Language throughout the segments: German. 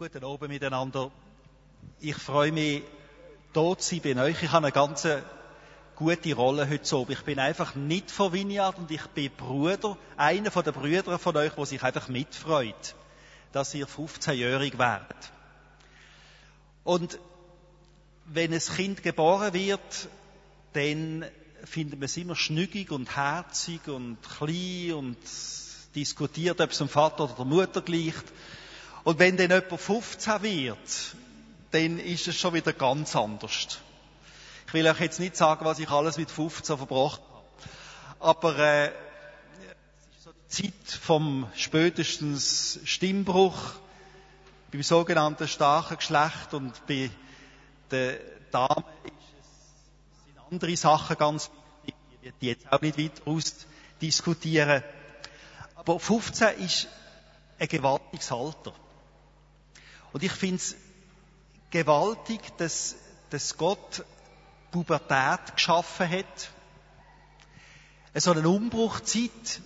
Guten Abend miteinander. Ich freue mich, hier zu sein bei euch. Ich habe eine ganz gute Rolle heute Abend. Ich bin einfach nicht von Vineyard und ich bin Bruder, einer von den Brüdern von euch, der sich einfach mitfreut, dass ihr 15-jährig werdet. Und wenn ein Kind geboren wird, dann findet man es immer schnüggig und herzig und klein und diskutiert, ob es dem Vater oder der Mutter gleicht. Und wenn dann jemand 15 wird, dann ist es schon wieder ganz anders. Ich will euch jetzt nicht sagen, was ich alles mit 15 verbracht habe. Aber äh, es ist so die Zeit vom spätestens Stimmbruch beim sogenannten starken Geschlecht und bei den Damen es, sind andere Sachen ganz wichtig, die jetzt auch nicht weiter ausdiskutieren. Aber 15 ist ein gewaltiges Alter. Und ich finde es gewaltig, dass, dass Gott Pubertät geschaffen hat. So eine Umbruchzeit,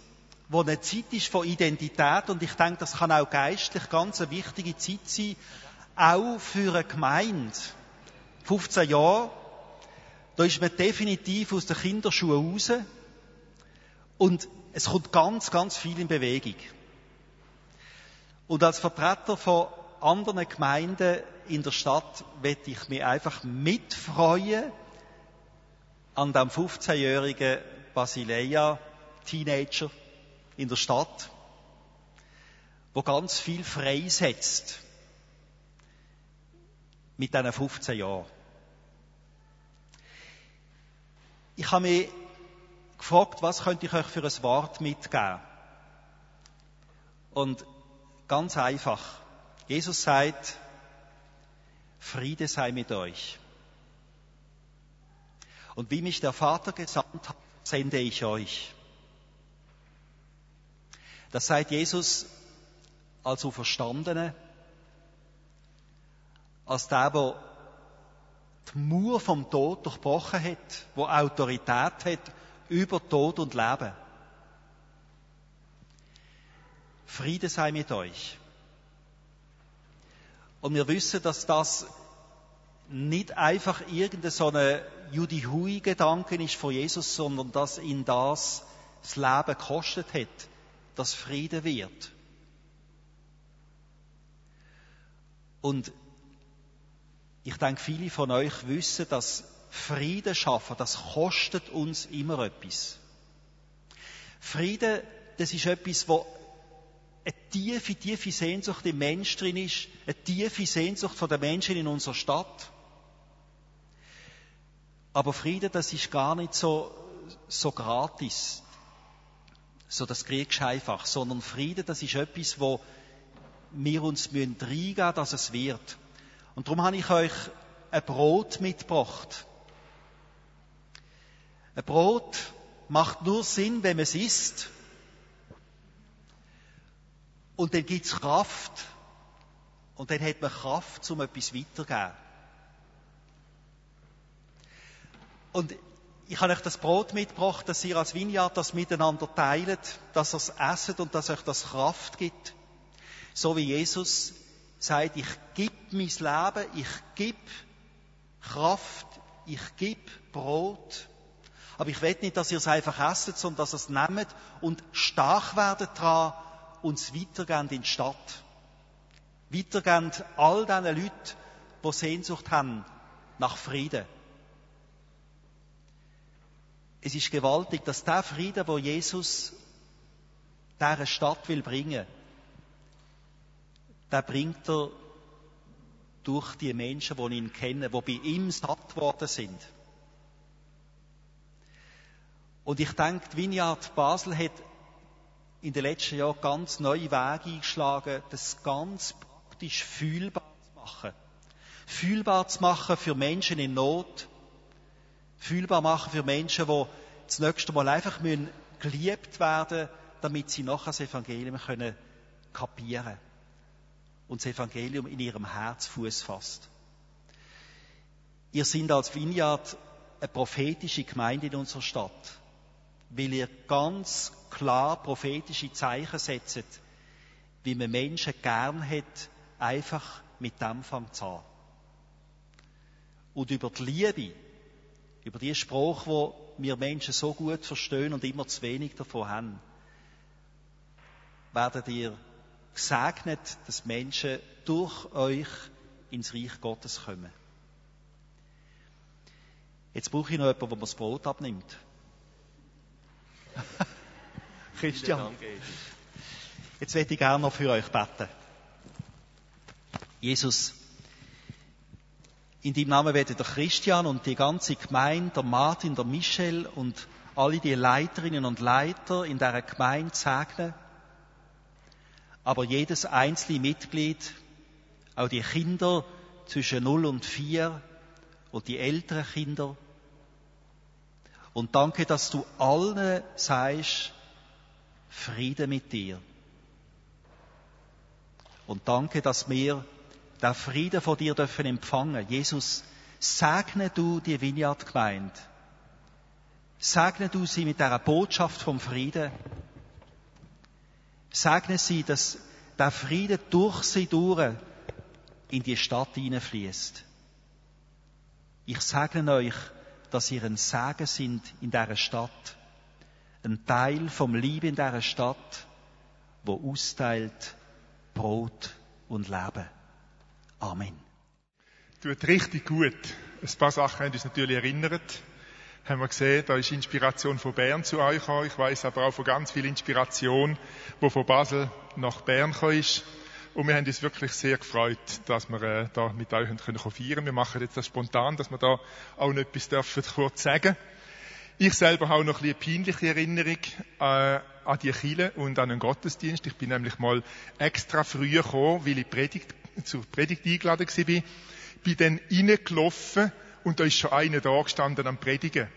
wo eine Zeit ist von Identität und ich denke, das kann auch geistlich ganz eine wichtige Zeit sein, auch für eine Gemeinde. 15 Jahre, da ist man definitiv aus der Kinderschuhe raus und es kommt ganz, ganz viel in Bewegung. Und als Vertreter von anderen Gemeinden in der Stadt werde ich mich einfach mitfreuen an dem 15-jährigen Basileia Teenager in der Stadt, wo ganz viel freisetzt mit diesen 15 Jahren. Ich habe mich gefragt, was könnte ich euch für ein Wort mitgeben? Und ganz einfach. Jesus sagt, Friede sei mit euch. Und wie mich der Vater gesandt hat, sende ich euch. Das sagt Jesus als Auferstandene, als der, der die Mauer vom Tod durchbrochen hat, wo Autorität hat über Tod und Leben. Friede sei mit euch. Und wir wissen, dass das nicht einfach irgendein so ein Judihui-Gedanke ist von Jesus, sondern dass ihn das das Leben gekostet hat, dass Friede wird. Und ich denke, viele von euch wissen, dass Frieden schaffen, das kostet uns immer etwas. Friede, das ist etwas, wo eine tiefe, tiefe Sehnsucht im Mensch drin ist, eine tiefe Sehnsucht von den Menschen in unserer Stadt. Aber Frieden, das ist gar nicht so, so gratis. So das kriegst du einfach. Sondern Frieden, das ist etwas, wo wir uns müssen, dass es wird. Und darum habe ich euch ein Brot mitgebracht. Ein Brot macht nur Sinn, wenn man es isst. Und dann gibt es Kraft. Und dann hat man Kraft, um etwas weiterzugeben. Und ich habe euch das Brot mitgebracht, dass ihr als Vineyard das miteinander teilt, dass ihr es esset und dass euch das Kraft gibt. So wie Jesus sagt, ich gebe mein Leben, ich gebe Kraft, ich gebe Brot. Aber ich will nicht, dass ihr es einfach esset, sondern dass ihr es nehmt und stark werdet dran und es weitergehen in die Stadt. Weitergehen all diesen Leuten, die Sehnsucht haben nach Frieden. Es ist gewaltig, dass der Frieden, wo Jesus dieser Stadt will bringen, der bringt er durch die Menschen, die ihn kennen, die bei ihm satt worden sind. Und ich denke, die Vineyard Basel hat in den letzten Jahren ganz neue Wege eingeschlagen, das ganz praktisch fühlbar zu machen. Fühlbar zu machen für Menschen in Not. Fühlbar machen für Menschen, die das nächste Mal einfach müssen geliebt werden damit sie nachher das Evangelium können kapieren und das Evangelium in ihrem Herz Fuß fasst. Ihr seid als Vineyard eine prophetische Gemeinde in unserer Stadt weil ihr ganz klar prophetische Zeichen setzt, wie man Menschen gern hat, einfach mit dem fängt an. Und über die Liebe, über die Sprache, wo wir Menschen so gut verstehen und immer zu wenig davon haben, werdet ihr gesegnet, dass Menschen durch euch ins Reich Gottes kommen. Jetzt brauche ich noch jemanden, der mir das Brot abnimmt. Christian. Jetzt werde ich gerne noch für euch beten. Jesus, in deinem Namen werden der Christian und die ganze Gemeinde, der Martin, der Michel und alle die Leiterinnen und Leiter in dieser Gemeinde segnen. Aber jedes einzelne Mitglied, auch die Kinder zwischen 0 und 4 und die älteren Kinder. Und danke, dass du allen sagst, Friede mit dir. Und danke, dass wir den Frieden von dir dürfen empfangen. Jesus, segne du die Vineyard-Gemeinde. Segne du sie mit der Botschaft vom Frieden. Segne sie, dass der Frieden durch sie durch in die Stadt hineinfließt. Ich segne euch, dass ihr ein Segen sind in dieser Stadt. Ein Teil vom Liebe in dieser Stadt, wo austeilt Brot und Leben. Amen. Tut richtig gut. Ein paar Sachen haben uns natürlich erinnert. Haben wir gesehen, da ist Inspiration von Bern zu euch gekommen. Ich weiß aber auch von ganz viel Inspiration, wo von Basel nach Bern gekommen ist. Und wir haben uns wirklich sehr gefreut, dass wir äh, da mit euch können feiern Wir machen jetzt das spontan, dass wir da auch noch etwas dürfen kurz sagen. Ich selber habe noch ein eine peinliche Erinnerung äh, an die Kille und an den Gottesdienst. Ich bin nämlich mal extra früh gekommen, weil ich Predigt, zur Predigt eingeladen war. Bin dann reingelaufen und da ist schon einer da gestanden am Predigen.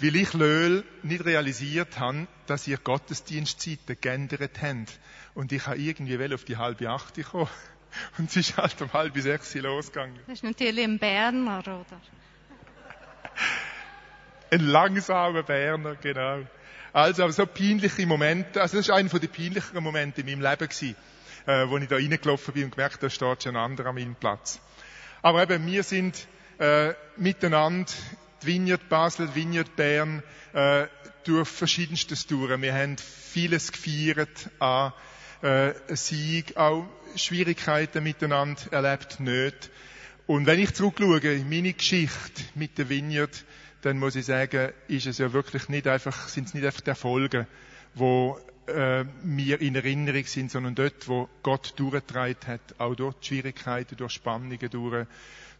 Weil ich Löhl nicht realisiert habe, dass ihr Gottesdienstzeiten geändert habt. Und ich habe irgendwie auf die halbe acht kommen. Und es ist halt um halb sechs losgegangen. Das ist natürlich ein Berner, oder? ein langsamer Berner, genau. Also, aber so peinliche Momente, also das ist einer der peinlicheren Momente in meinem Leben gewesen, äh, wo ich da reingelaufen bin und gemerkt, da steht schon ein anderer an meinem Platz. Aber eben, wir sind äh, miteinander, die Vineyard Basel, die Vineyard Bern, äh, durch verschiedenstes durch. Wir haben vieles gefeiert an äh, Sieg, auch Schwierigkeiten miteinander erlebt nicht. Und wenn ich zurückschaue in meine Geschichte mit der Vineyard, dann muss ich sagen, ist es ja wirklich nicht einfach, sind es nicht einfach die Erfolge, wo äh, mir in Erinnerung sind, sondern dort, wo Gott durchgetragen hat, auch die Schwierigkeiten, durch Spannungen durch,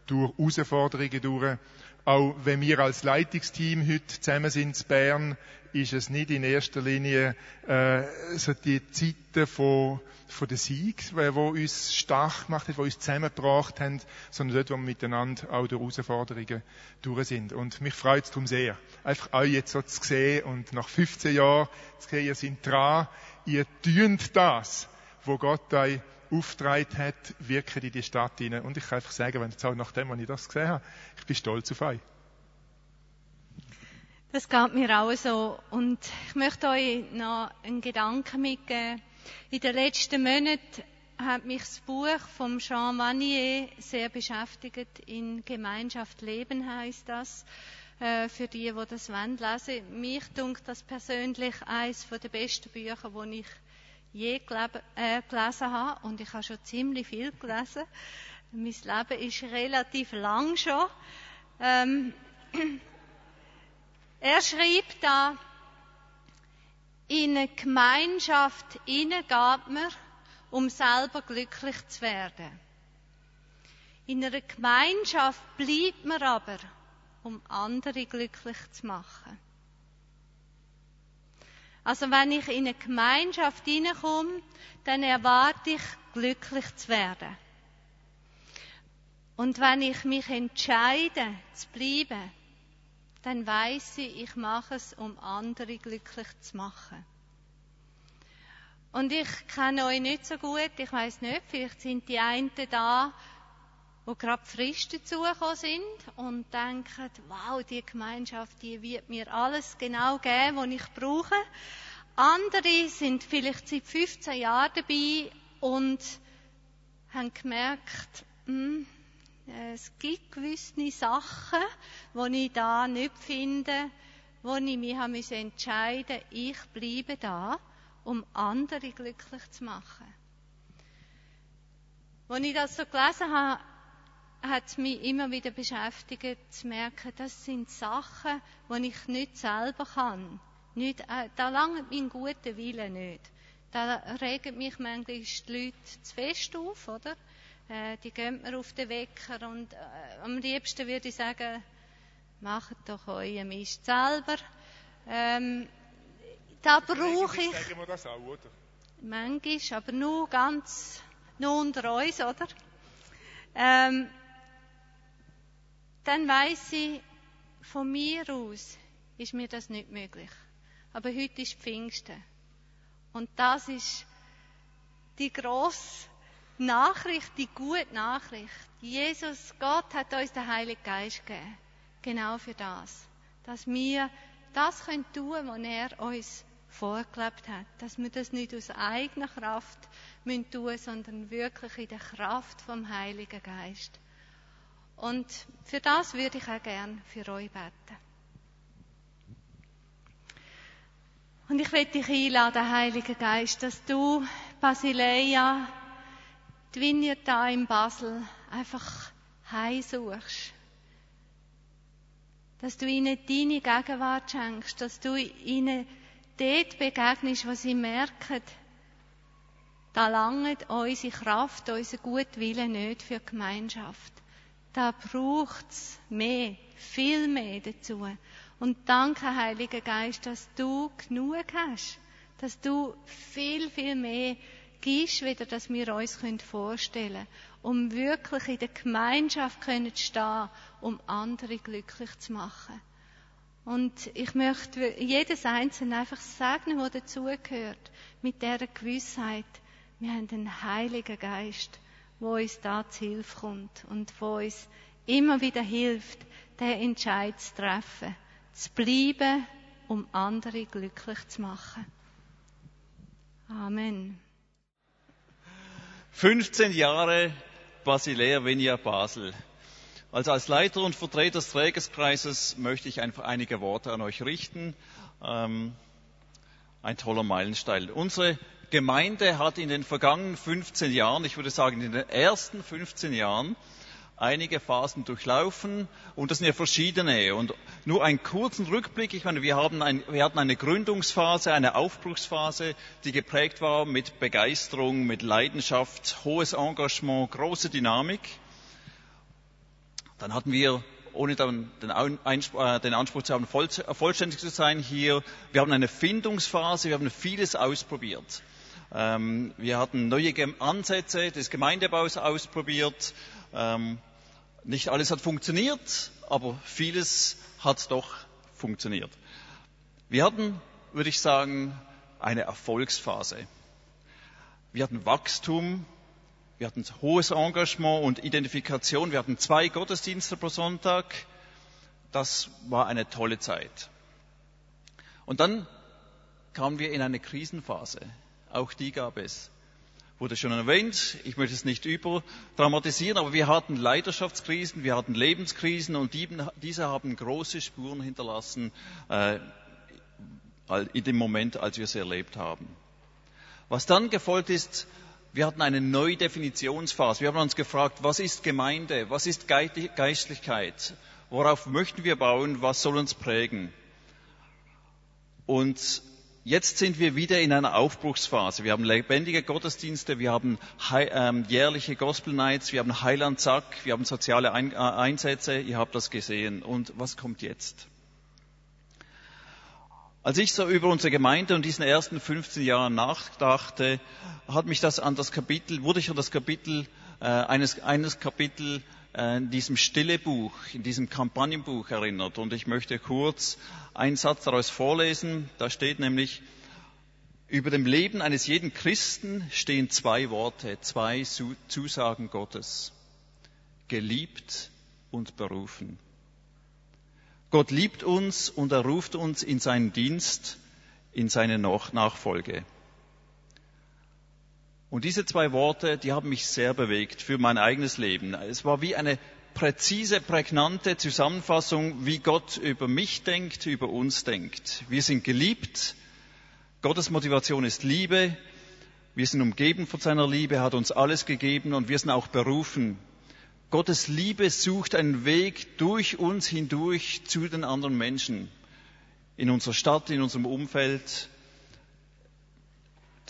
durch Herausforderungen durch. Auch wenn wir als Leitungsteam heute zusammen sind in Bern, ist es nicht in erster Linie äh, so die Zeiten von, von der Sieg, die uns stark gemacht hat, die uns zusammengebracht haben, sondern dort, wo wir miteinander auch durch Herausforderungen durch sind. Und mich freut es darum sehr, einfach euch jetzt so zu sehen und nach 15 Jahren zu sehen, ihr seid dran, ihr tönt das, wo Gott euch aufgetragen hat, wirken in die Stadt hinein. Und ich kann einfach sagen, wenn auch nachdem, als ich das gesehen habe, ich bin stolz auf euch. Das geht mir auch so. Und ich möchte euch noch einen Gedanken mitgeben. In den letzten Monaten hat mich das Buch von Jean Vanier sehr beschäftigt. In Gemeinschaft leben heißt das. Äh, für die, die das wollen, lesen. Mich dunkt das persönlich eines der besten Bücher, die ich je äh, gelesen habe. Und ich habe schon ziemlich viel gelesen. Mein Leben ist relativ lang schon. Ähm, er schreibt da, in eine Gemeinschaft geht man, um selber glücklich zu werden. In einer Gemeinschaft bleibt man aber, um andere glücklich zu machen. Also wenn ich in eine Gemeinschaft hineinkomme, dann erwarte ich, glücklich zu werden. Und wenn ich mich entscheide, zu bleiben, dann weiß ich, ich mache es, um andere glücklich zu machen. Und ich kenne euch nicht so gut, ich weiß nicht, vielleicht sind die einen da, wo gerade frisch dazugekommen sind und denken, wow, die Gemeinschaft, die wird mir alles genau geben, was ich brauche. Andere sind vielleicht seit 15 Jahren dabei und habe gemerkt, hm, es gibt gewisse Sachen, die ich da nicht finde, wo ich mich habe entscheiden musste, ich bleibe da, um andere glücklich zu machen. Als ich das so gelesen habe, hat mich immer wieder beschäftigt, zu merken, das sind Sachen, die ich nicht selber kann. Nicht, äh, da langt mein guter Wille nicht. Da regen mich manchmal die Leute zu fest auf, oder? Äh, die gehen mir auf den Wecker und äh, am liebsten würde ich sagen, macht doch euren Mist selber. Ähm, da brauche ich. Sagen wir das auch, oder? Manchmal, aber nur ganz, nur unter uns, oder? Ähm, dann weiß ich, von mir aus ist mir das nicht möglich. Aber heute ist Pfingsten. Und das ist die grosse Nachricht, die gute Nachricht. Jesus, Gott hat uns den Heiligen Geist gegeben. Genau für das. Dass wir das können tun, was er uns vorgelebt hat. Dass wir das nicht aus eigener Kraft tun müssen, sondern wirklich in der Kraft vom Heiligen Geist. Und für das würde ich auch gern für euch beten. Und ich will dich einladen, Heiliger Geist, dass du Basileia, die da in Basel, einfach heimsuchst. Dass du ihnen deine Gegenwart schenkst, dass du ihnen dort begegnest, wo sie merken, da langt unsere Kraft, unser Gutwille nicht für die Gemeinschaft da braucht's mehr, viel mehr dazu. Und danke, Heiliger Geist, dass du genug hast, dass du viel, viel mehr gibst, wieder, dass wir uns vorstellen können, um wirklich in der Gemeinschaft zu stehen, um andere glücklich zu machen. Und ich möchte jedes Einzelne einfach sagen, was dazugehört, mit der Gewissheit, wir haben den Heiligen Geist wo uns da zu Hilfe kommt und wo uns immer wieder hilft, den Entscheid zu treffen, zu bleiben, um andere glücklich zu machen. Amen. 15 Jahre Basilea Venia Basel. Also als Leiter und Vertreter des Trägerskreises möchte ich einfach einige Worte an euch richten. Ähm, ein toller Meilenstein. Unsere Gemeinde hat in den vergangenen 15 Jahren, ich würde sagen in den ersten 15 Jahren, einige Phasen durchlaufen und das sind ja verschiedene. Und nur einen kurzen Rückblick, ich meine, wir, haben ein, wir hatten eine Gründungsphase, eine Aufbruchsphase, die geprägt war mit Begeisterung, mit Leidenschaft, hohes Engagement, große Dynamik. Dann hatten wir ohne dann den, äh, Anspruch zu haben, voll, vollständig zu sein hier. Wir haben eine Findungsphase, wir haben vieles ausprobiert. Ähm, wir hatten neue Ansätze des Gemeindebaus ausprobiert. Ähm, nicht alles hat funktioniert, aber vieles hat doch funktioniert. Wir hatten, würde ich sagen, eine Erfolgsphase. Wir hatten Wachstum, wir hatten hohes Engagement und Identifikation. Wir hatten zwei Gottesdienste pro Sonntag. Das war eine tolle Zeit. Und dann kamen wir in eine Krisenphase. Auch die gab es. Wurde schon erwähnt, ich möchte es nicht überdramatisieren, aber wir hatten Leidenschaftskrisen, wir hatten Lebenskrisen und die, diese haben große Spuren hinterlassen äh, in dem Moment, als wir sie erlebt haben. Was dann gefolgt ist, wir hatten eine Neudefinitionsphase. Wir haben uns gefragt, was ist Gemeinde? Was ist Geistlichkeit? Worauf möchten wir bauen? Was soll uns prägen? Und Jetzt sind wir wieder in einer Aufbruchsphase. Wir haben lebendige Gottesdienste, wir haben ähm, jährliche Gospel Nights, wir haben Heiland Zack, wir haben soziale äh, Einsätze, ihr habt das gesehen. Und was kommt jetzt? Als ich so über unsere Gemeinde und diesen ersten 15 Jahren nachdachte, hat mich das an das Kapitel, wurde ich an das Kapitel, äh, eines, eines Kapitel in diesem Stille Buch, in diesem Kampagnenbuch erinnert. Und ich möchte kurz einen Satz daraus vorlesen. Da steht nämlich, über dem Leben eines jeden Christen stehen zwei Worte, zwei Zusagen Gottes. Geliebt und berufen. Gott liebt uns und er ruft uns in seinen Dienst, in seine Nachfolge. Und diese zwei Worte, die haben mich sehr bewegt für mein eigenes Leben. Es war wie eine präzise, prägnante Zusammenfassung, wie Gott über mich denkt, über uns denkt. Wir sind geliebt. Gottes Motivation ist Liebe. Wir sind umgeben von seiner Liebe, hat uns alles gegeben und wir sind auch berufen. Gottes Liebe sucht einen Weg durch uns hindurch zu den anderen Menschen. In unserer Stadt, in unserem Umfeld.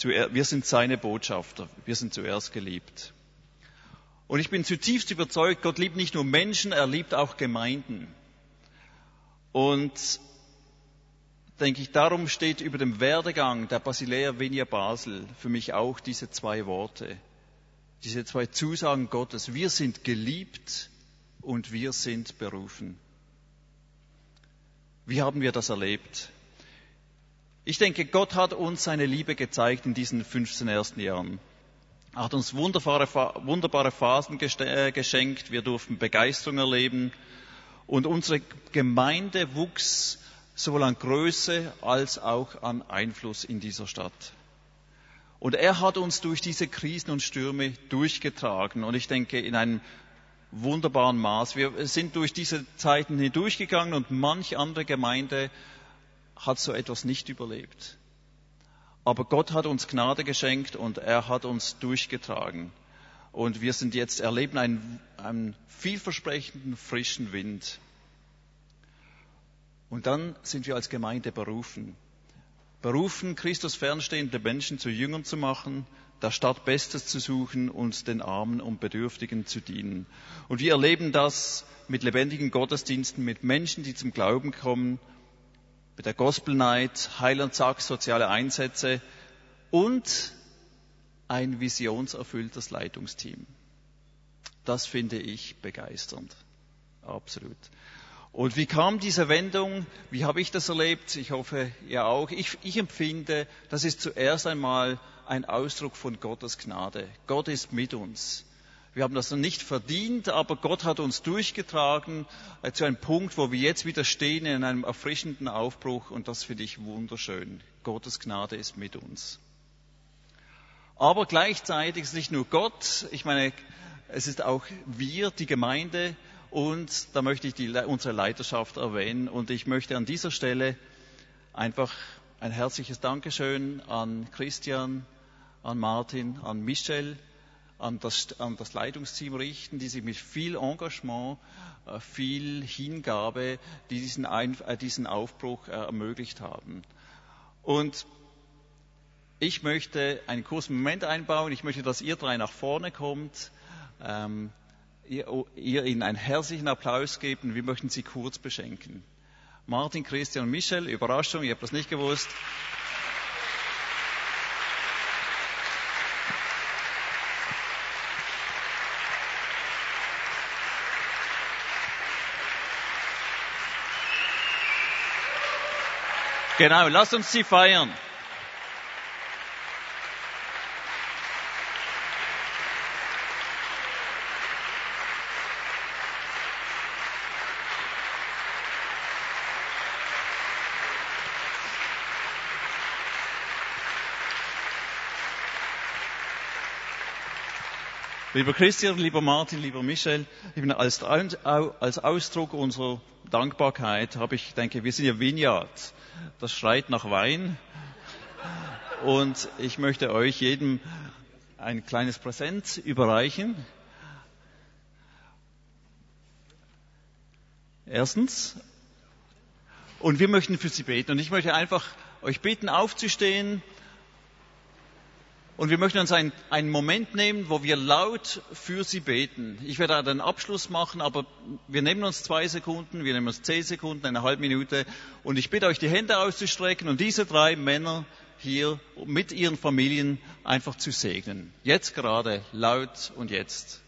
Wir sind seine Botschafter. Wir sind zuerst geliebt. Und ich bin zutiefst überzeugt, Gott liebt nicht nur Menschen, er liebt auch Gemeinden. Und denke ich, darum steht über dem Werdegang der Basilea Venia Basel für mich auch diese zwei Worte, diese zwei Zusagen Gottes. Wir sind geliebt und wir sind berufen. Wie haben wir das erlebt? Ich denke, Gott hat uns seine Liebe gezeigt in diesen 15 ersten Jahren. Er hat uns wunderbare, wunderbare Phasen äh, geschenkt. Wir durften Begeisterung erleben. Und unsere Gemeinde wuchs sowohl an Größe als auch an Einfluss in dieser Stadt. Und er hat uns durch diese Krisen und Stürme durchgetragen. Und ich denke, in einem wunderbaren Maß. Wir sind durch diese Zeiten hindurchgegangen und manch andere Gemeinde hat so etwas nicht überlebt. Aber Gott hat uns Gnade geschenkt und er hat uns durchgetragen. Und wir sind jetzt, erleben einen, einen vielversprechenden, frischen Wind. Und dann sind wir als Gemeinde berufen. Berufen, Christus fernstehende Menschen zu Jüngern zu machen, der Stadt Bestes zu suchen und den Armen und Bedürftigen zu dienen. Und wir erleben das mit lebendigen Gottesdiensten, mit Menschen, die zum Glauben kommen mit der Gospel Night, Heiland sagt, soziale Einsätze und ein visionserfülltes Leitungsteam. Das finde ich begeisternd. Absolut. Und wie kam diese Wendung? Wie habe ich das erlebt? Ich hoffe, ihr auch. Ich, ich empfinde, das ist zuerst einmal ein Ausdruck von Gottes Gnade. Gott ist mit uns. Wir haben das noch nicht verdient, aber Gott hat uns durchgetragen äh, zu einem Punkt, wo wir jetzt wieder stehen in einem erfrischenden Aufbruch und das finde ich wunderschön. Gottes Gnade ist mit uns. Aber gleichzeitig ist nicht nur Gott, ich meine, es ist auch wir, die Gemeinde und da möchte ich die, unsere Leiterschaft erwähnen und ich möchte an dieser Stelle einfach ein herzliches Dankeschön an Christian, an Martin, an Michel, an das, an das Leitungsteam richten, die sich mit viel Engagement, äh, viel Hingabe diesen, Ein, äh, diesen Aufbruch äh, ermöglicht haben. Und ich möchte einen kurzen Moment einbauen. Ich möchte, dass ihr drei nach vorne kommt. Ähm, ihr, ihr ihnen einen herzlichen Applaus gebt und wir möchten sie kurz beschenken. Martin, Christian Michel, Überraschung, ihr habt das nicht gewusst. Genau, lasst uns sie feiern. Lieber Christian, lieber Martin, lieber Michel, als, als Ausdruck unserer Dankbarkeit habe ich, denke, wir sind ja Vineyard das schreit nach Wein. Und ich möchte euch jedem ein kleines Präsent überreichen. Erstens. Und wir möchten für Sie beten. Und ich möchte einfach euch bitten, aufzustehen und wir möchten uns einen, einen Moment nehmen, wo wir laut für sie beten. Ich werde einen Abschluss machen, aber wir nehmen uns zwei Sekunden, wir nehmen uns zehn Sekunden, eine halbe Minute. Und ich bitte euch, die Hände auszustrecken und diese drei Männer hier mit ihren Familien einfach zu segnen. Jetzt gerade, laut und jetzt.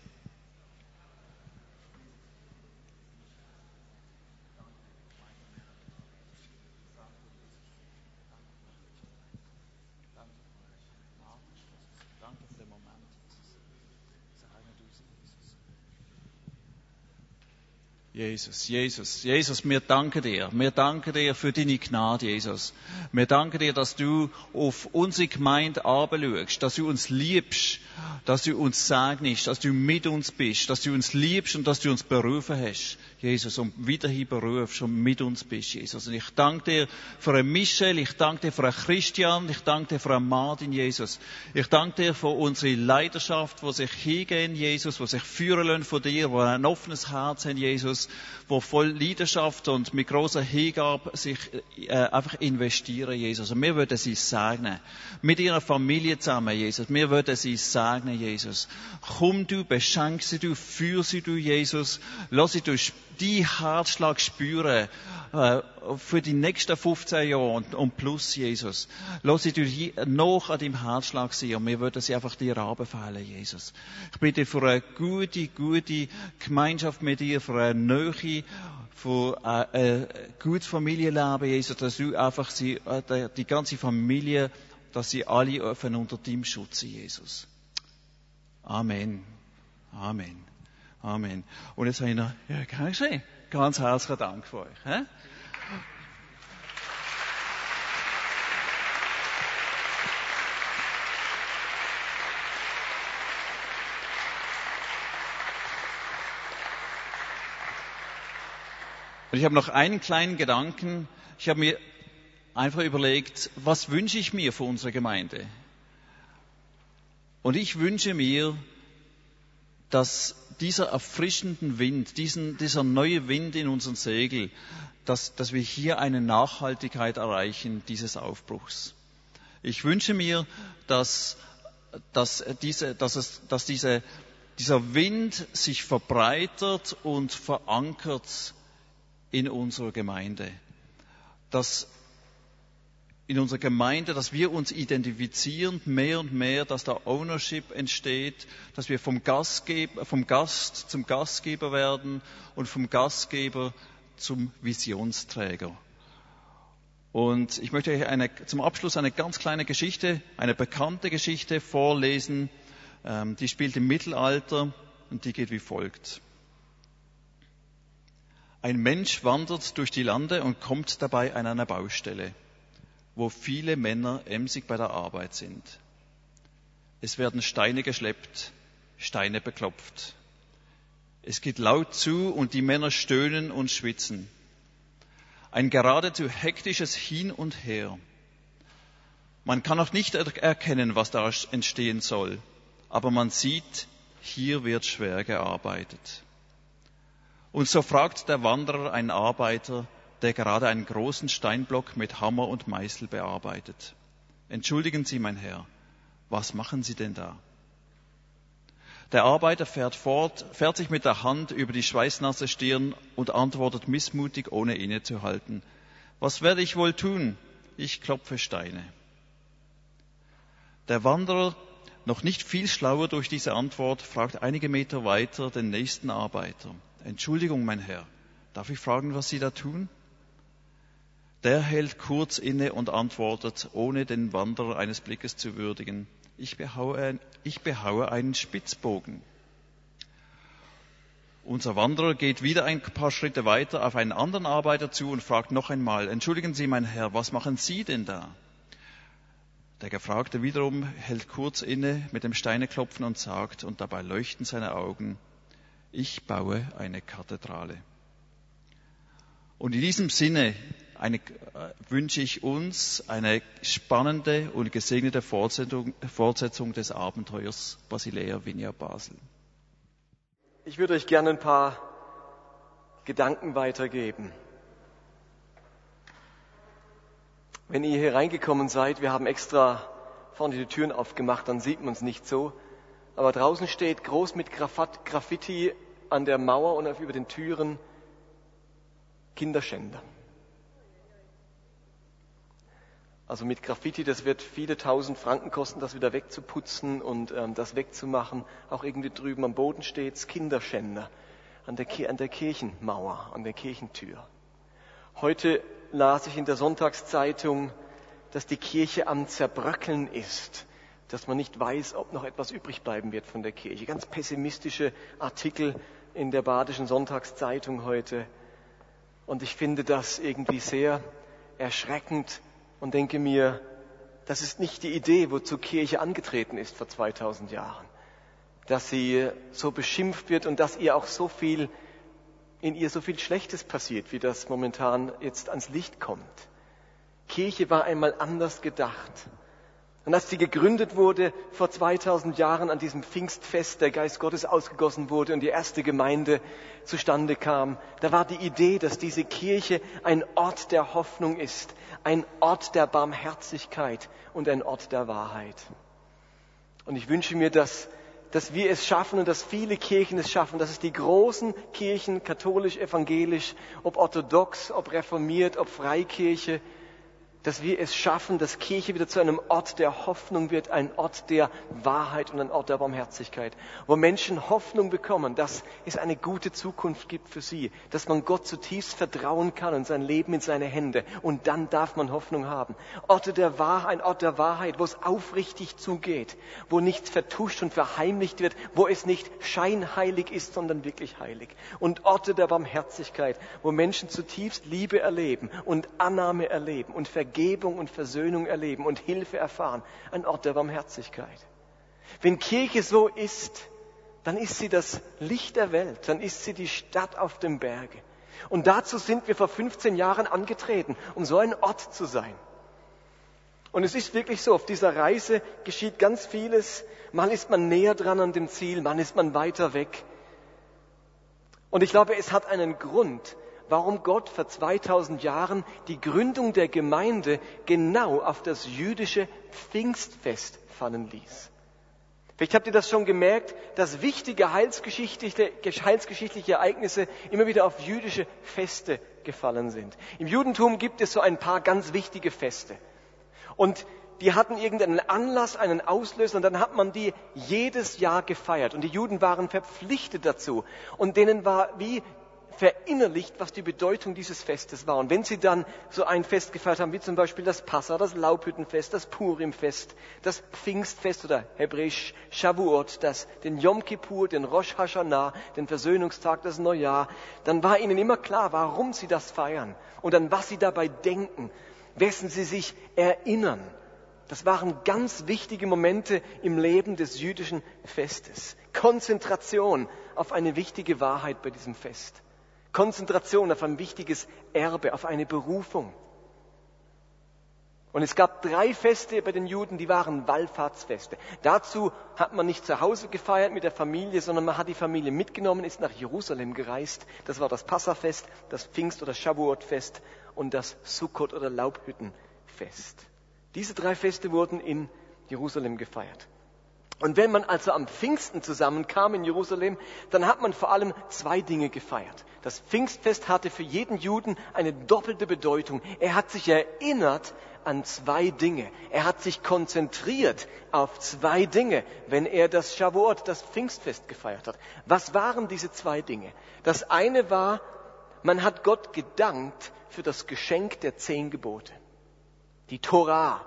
Jesus, Jesus, Jesus, wir danken dir. Wir danken dir für deine Gnade, Jesus. Wir danken dir, dass du auf unsere Gemeinde schaust, dass du uns liebst, dass du uns segnest, dass du mit uns bist, dass du uns liebst und dass du uns berufen hast. Jesus, und wiederhin berufst und mit uns bist, Jesus. Und ich danke dir für einen Michel, ich danke dir für einen Christian, ich danke dir für einen Martin, Jesus. Ich danke dir für unsere Leidenschaft, wo sich hingehen, Jesus, wo sich führen lassen von dir, wo ein offenes Herz haben, Jesus, wo voll Leidenschaft und mit großer Hingabe sich äh, einfach investieren, Jesus. Und wir würden sie segnen. Mit ihrer Familie zusammen, Jesus. Wir würden sie segnen, Jesus. Komm du, beschenk sie du, führ sie du, Jesus. Lass sie durch die Herzschlag spüren äh, für die nächsten 15 Jahre und, und plus, Jesus. Lass sie durch noch an deinem Herzschlag sein und wir würden sie einfach dir anbefehlen, Jesus. Ich bitte für eine gute, gute Gemeinschaft mit dir, für eine Nähe, für ein, ein gutes Familienleben, Jesus, dass du einfach sie, äh, die ganze Familie, dass sie alle öffnen unter deinem Schutz, Jesus. Amen. Amen. Amen. Und jetzt habe ich noch, ja, ich sehen. Ganz herzlichen Dank für euch. He? Und ich habe noch einen kleinen Gedanken. Ich habe mir einfach überlegt, was wünsche ich mir für unsere Gemeinde? Und ich wünsche mir, dass dieser erfrischenden Wind, diesen, dieser neue Wind in unseren Segel, dass, dass wir hier eine Nachhaltigkeit erreichen dieses Aufbruchs. Ich wünsche mir, dass, dass, diese, dass, es, dass diese, dieser Wind sich verbreitert und verankert in unserer Gemeinde. Dass in unserer Gemeinde, dass wir uns identifizieren mehr und mehr, dass da Ownership entsteht, dass wir vom, Gastgeber, vom Gast zum Gastgeber werden und vom Gastgeber zum Visionsträger. Und ich möchte euch eine, zum Abschluss eine ganz kleine Geschichte, eine bekannte Geschichte vorlesen. Ähm, die spielt im Mittelalter und die geht wie folgt. Ein Mensch wandert durch die Lande und kommt dabei an einer Baustelle wo viele Männer emsig bei der Arbeit sind. Es werden Steine geschleppt, Steine beklopft. Es geht laut zu und die Männer stöhnen und schwitzen. Ein geradezu hektisches Hin und Her. Man kann auch nicht erkennen, was da entstehen soll, aber man sieht, hier wird schwer gearbeitet. Und so fragt der Wanderer einen Arbeiter, der gerade einen großen Steinblock mit Hammer und Meißel bearbeitet. Entschuldigen Sie, mein Herr, was machen Sie denn da? Der Arbeiter fährt fort, fährt sich mit der Hand über die schweißnasse Stirn und antwortet missmutig, ohne innezuhalten. Was werde ich wohl tun? Ich klopfe Steine. Der Wanderer, noch nicht viel schlauer durch diese Antwort, fragt einige Meter weiter den nächsten Arbeiter. Entschuldigung, mein Herr, darf ich fragen, was Sie da tun? Der hält kurz inne und antwortet, ohne den Wanderer eines Blickes zu würdigen, ich behaue, ich behaue einen Spitzbogen. Unser Wanderer geht wieder ein paar Schritte weiter auf einen anderen Arbeiter zu und fragt noch einmal, entschuldigen Sie, mein Herr, was machen Sie denn da? Der Gefragte wiederum hält kurz inne mit dem Steineklopfen und sagt, und dabei leuchten seine Augen, ich baue eine Kathedrale. Und in diesem Sinne eine, äh, wünsche ich uns eine spannende und gesegnete Fortsetzung, Fortsetzung des Abenteuers Basilea Vinia Basel. Ich würde euch gerne ein paar Gedanken weitergeben. Wenn ihr hier reingekommen seid, wir haben extra vorne die Türen aufgemacht, dann sieht man es nicht so. Aber draußen steht groß mit Graffiti an der Mauer und über den Türen Kinderschänder. Also mit Graffiti, das wird viele tausend Franken kosten, das wieder wegzuputzen und ähm, das wegzumachen. Auch irgendwie drüben am Boden steht's Kinderschänder an der, an der Kirchenmauer, an der Kirchentür. Heute las ich in der Sonntagszeitung, dass die Kirche am Zerbröckeln ist, dass man nicht weiß, ob noch etwas übrig bleiben wird von der Kirche. Ganz pessimistische Artikel in der Badischen Sonntagszeitung heute. Und ich finde das irgendwie sehr erschreckend und denke mir, das ist nicht die Idee, wozu Kirche angetreten ist vor 2000 Jahren. Dass sie so beschimpft wird und dass ihr auch so viel, in ihr so viel Schlechtes passiert, wie das momentan jetzt ans Licht kommt. Kirche war einmal anders gedacht. Und als sie gegründet wurde vor 2000 Jahren an diesem Pfingstfest, der Geist Gottes ausgegossen wurde und die erste Gemeinde zustande kam, da war die Idee, dass diese Kirche ein Ort der Hoffnung ist, ein Ort der Barmherzigkeit und ein Ort der Wahrheit. Und ich wünsche mir, dass, dass wir es schaffen und dass viele Kirchen es schaffen, dass es die großen Kirchen, katholisch, evangelisch, ob orthodox, ob reformiert, ob Freikirche, dass wir es schaffen, dass Kirche wieder zu einem Ort der Hoffnung wird, ein Ort der Wahrheit und ein Ort der Barmherzigkeit, wo Menschen Hoffnung bekommen, dass es eine gute Zukunft gibt für sie, dass man Gott zutiefst vertrauen kann und sein Leben in seine Hände. Und dann darf man Hoffnung haben. Orte der Wahrheit, ein Ort der Wahrheit, wo es aufrichtig zugeht, wo nichts vertuscht und verheimlicht wird, wo es nicht scheinheilig ist, sondern wirklich heilig. Und Orte der Barmherzigkeit, wo Menschen zutiefst Liebe erleben und Annahme erleben und Vergebung Vergebung und Versöhnung erleben und Hilfe erfahren. Ein Ort der Barmherzigkeit. Wenn Kirche so ist, dann ist sie das Licht der Welt, dann ist sie die Stadt auf dem Berge. Und dazu sind wir vor 15 Jahren angetreten, um so ein Ort zu sein. Und es ist wirklich so, auf dieser Reise geschieht ganz vieles. Mal ist man näher dran an dem Ziel, mal ist man weiter weg. Und ich glaube, es hat einen Grund, warum Gott vor 2000 Jahren die Gründung der Gemeinde genau auf das jüdische Pfingstfest fallen ließ. Vielleicht habt ihr das schon gemerkt, dass wichtige heilsgeschichtliche, heilsgeschichtliche Ereignisse immer wieder auf jüdische Feste gefallen sind. Im Judentum gibt es so ein paar ganz wichtige Feste. Und die hatten irgendeinen Anlass, einen Auslöser und dann hat man die jedes Jahr gefeiert. Und die Juden waren verpflichtet dazu. Und denen war wie verinnerlicht, was die Bedeutung dieses Festes war. Und wenn sie dann so ein Fest gefeiert haben, wie zum Beispiel das Passa, das Laubhüttenfest, das Purimfest, das Pfingstfest oder hebräisch Shavuot, das, den Yom Kippur, den Rosh Hashanah, den Versöhnungstag, das Neujahr, dann war ihnen immer klar, warum sie das feiern und an was sie dabei denken, wessen sie sich erinnern. Das waren ganz wichtige Momente im Leben des jüdischen Festes. Konzentration auf eine wichtige Wahrheit bei diesem Fest. Konzentration auf ein wichtiges Erbe, auf eine Berufung. Und es gab drei Feste bei den Juden, die waren Wallfahrtsfeste. Dazu hat man nicht zu Hause gefeiert mit der Familie, sondern man hat die Familie mitgenommen, ist nach Jerusalem gereist. Das war das Passafest, das Pfingst- oder Shavuot-Fest und das Sukkot- oder Laubhüttenfest. Diese drei Feste wurden in Jerusalem gefeiert. Und wenn man also am Pfingsten zusammenkam in Jerusalem, dann hat man vor allem zwei Dinge gefeiert. Das Pfingstfest hatte für jeden Juden eine doppelte Bedeutung. Er hat sich erinnert an zwei Dinge. Er hat sich konzentriert auf zwei Dinge, wenn er das Shavuot, das Pfingstfest gefeiert hat. Was waren diese zwei Dinge? Das eine war, man hat Gott gedankt für das Geschenk der zehn Gebote. Die Torah,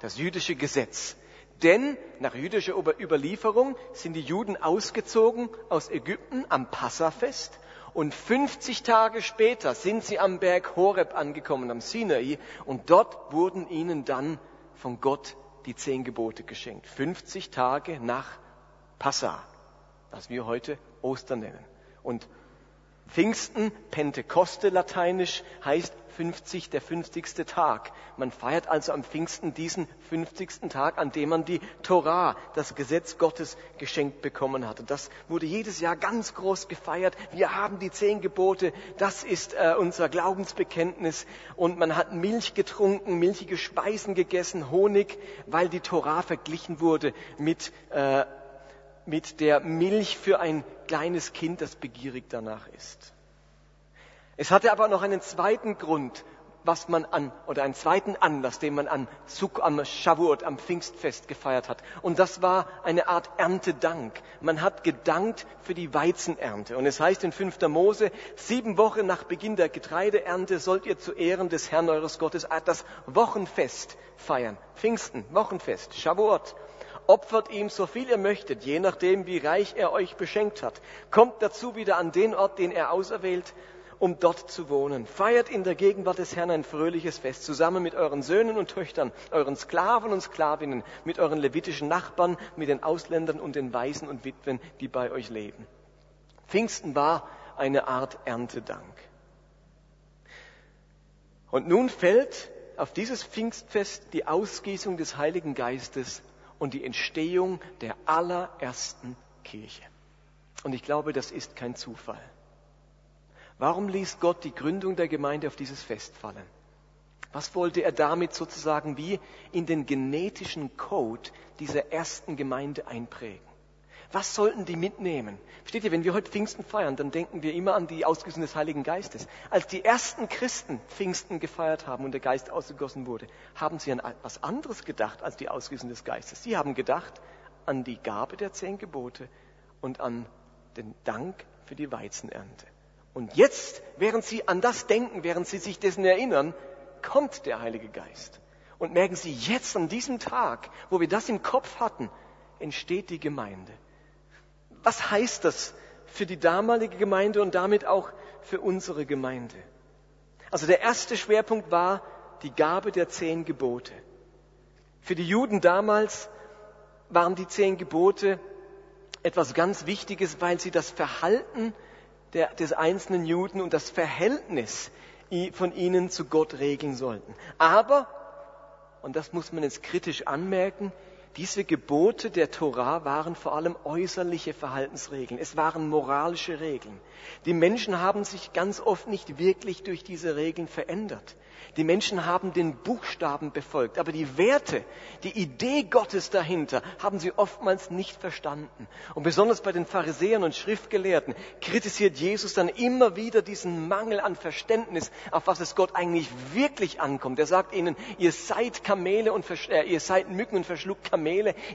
das jüdische Gesetz. Denn nach jüdischer Überlieferung sind die Juden ausgezogen aus Ägypten am Passafest und 50 Tage später sind sie am Berg Horeb angekommen, am Sinai, und dort wurden ihnen dann von Gott die zehn Gebote geschenkt. 50 Tage nach Passa, was wir heute Ostern nennen. Und Pfingsten, Pentekoste lateinisch, heißt 50, der 50. Tag. Man feiert also am Pfingsten diesen 50. Tag, an dem man die Torah, das Gesetz Gottes, geschenkt bekommen hat. Und das wurde jedes Jahr ganz groß gefeiert. Wir haben die zehn Gebote, das ist äh, unser Glaubensbekenntnis. Und man hat Milch getrunken, milchige Speisen gegessen, Honig, weil die Torah verglichen wurde mit äh, mit der Milch für ein kleines Kind, das begierig danach ist. Es hatte aber noch einen zweiten Grund, was man an, oder einen zweiten Anlass, den man an Zuk, am Shavuot, am Pfingstfest gefeiert hat. Und das war eine Art Erntedank. Man hat gedankt für die Weizenernte. Und es heißt in 5. Mose, sieben Wochen nach Beginn der Getreideernte sollt ihr zu Ehren des Herrn eures Gottes das Wochenfest feiern. Pfingsten, Wochenfest, Shavuot opfert ihm so viel ihr möchtet, je nachdem, wie reich er euch beschenkt hat. Kommt dazu wieder an den Ort, den er auserwählt, um dort zu wohnen. Feiert in der Gegenwart des Herrn ein fröhliches Fest, zusammen mit euren Söhnen und Töchtern, euren Sklaven und Sklavinnen, mit euren levitischen Nachbarn, mit den Ausländern und den Waisen und Witwen, die bei euch leben. Pfingsten war eine Art Erntedank. Und nun fällt auf dieses Pfingstfest die Ausgießung des Heiligen Geistes und die Entstehung der allerersten Kirche. Und ich glaube, das ist kein Zufall. Warum ließ Gott die Gründung der Gemeinde auf dieses Fest fallen? Was wollte er damit sozusagen wie in den genetischen Code dieser ersten Gemeinde einprägen? Was sollten die mitnehmen? Versteht ihr, wenn wir heute Pfingsten feiern, dann denken wir immer an die Ausgießung des Heiligen Geistes. Als die ersten Christen Pfingsten gefeiert haben und der Geist ausgegossen wurde, haben sie an etwas anderes gedacht als die Ausgießung des Geistes. Sie haben gedacht an die Gabe der zehn Gebote und an den Dank für die Weizenernte. Und jetzt, während Sie an das denken, während Sie sich dessen erinnern, kommt der Heilige Geist. Und merken Sie, jetzt an diesem Tag, wo wir das im Kopf hatten, entsteht die Gemeinde. Was heißt das für die damalige Gemeinde und damit auch für unsere Gemeinde? Also der erste Schwerpunkt war die Gabe der zehn Gebote. Für die Juden damals waren die zehn Gebote etwas ganz Wichtiges, weil sie das Verhalten der, des einzelnen Juden und das Verhältnis von ihnen zu Gott regeln sollten. Aber, und das muss man jetzt kritisch anmerken, diese Gebote der Torah waren vor allem äußerliche Verhaltensregeln. Es waren moralische Regeln. Die Menschen haben sich ganz oft nicht wirklich durch diese Regeln verändert. Die Menschen haben den Buchstaben befolgt, aber die Werte, die Idee Gottes dahinter haben sie oftmals nicht verstanden. Und besonders bei den Pharisäern und Schriftgelehrten kritisiert Jesus dann immer wieder diesen Mangel an Verständnis, auf was es Gott eigentlich wirklich ankommt. Er sagt ihnen, ihr seid Kamele und äh, ihr seid Mücken und verschluckt Kamele.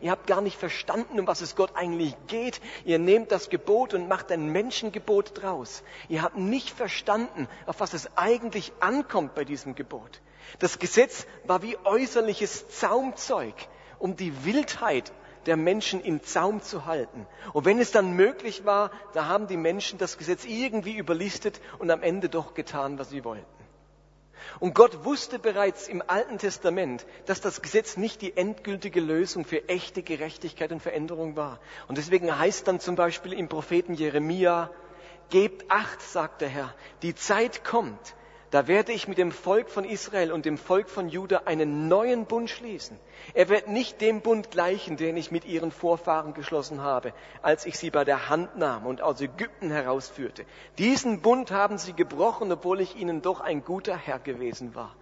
Ihr habt gar nicht verstanden, um was es Gott eigentlich geht. Ihr nehmt das Gebot und macht ein Menschengebot draus. Ihr habt nicht verstanden, auf was es eigentlich ankommt bei diesem Gebot. Gebot. Das Gesetz war wie äußerliches Zaumzeug, um die Wildheit der Menschen in Zaum zu halten. Und wenn es dann möglich war, da haben die Menschen das Gesetz irgendwie überlistet und am Ende doch getan, was sie wollten. Und Gott wusste bereits im Alten Testament, dass das Gesetz nicht die endgültige Lösung für echte Gerechtigkeit und Veränderung war. Und deswegen heißt dann zum Beispiel im Propheten Jeremia, Gebt acht, sagt der Herr, die Zeit kommt, da werde ich mit dem Volk von Israel und dem Volk von Juda einen neuen Bund schließen. Er wird nicht dem Bund gleichen, den ich mit ihren Vorfahren geschlossen habe, als ich sie bei der Hand nahm und aus Ägypten herausführte. Diesen Bund haben sie gebrochen, obwohl ich ihnen doch ein guter Herr gewesen war.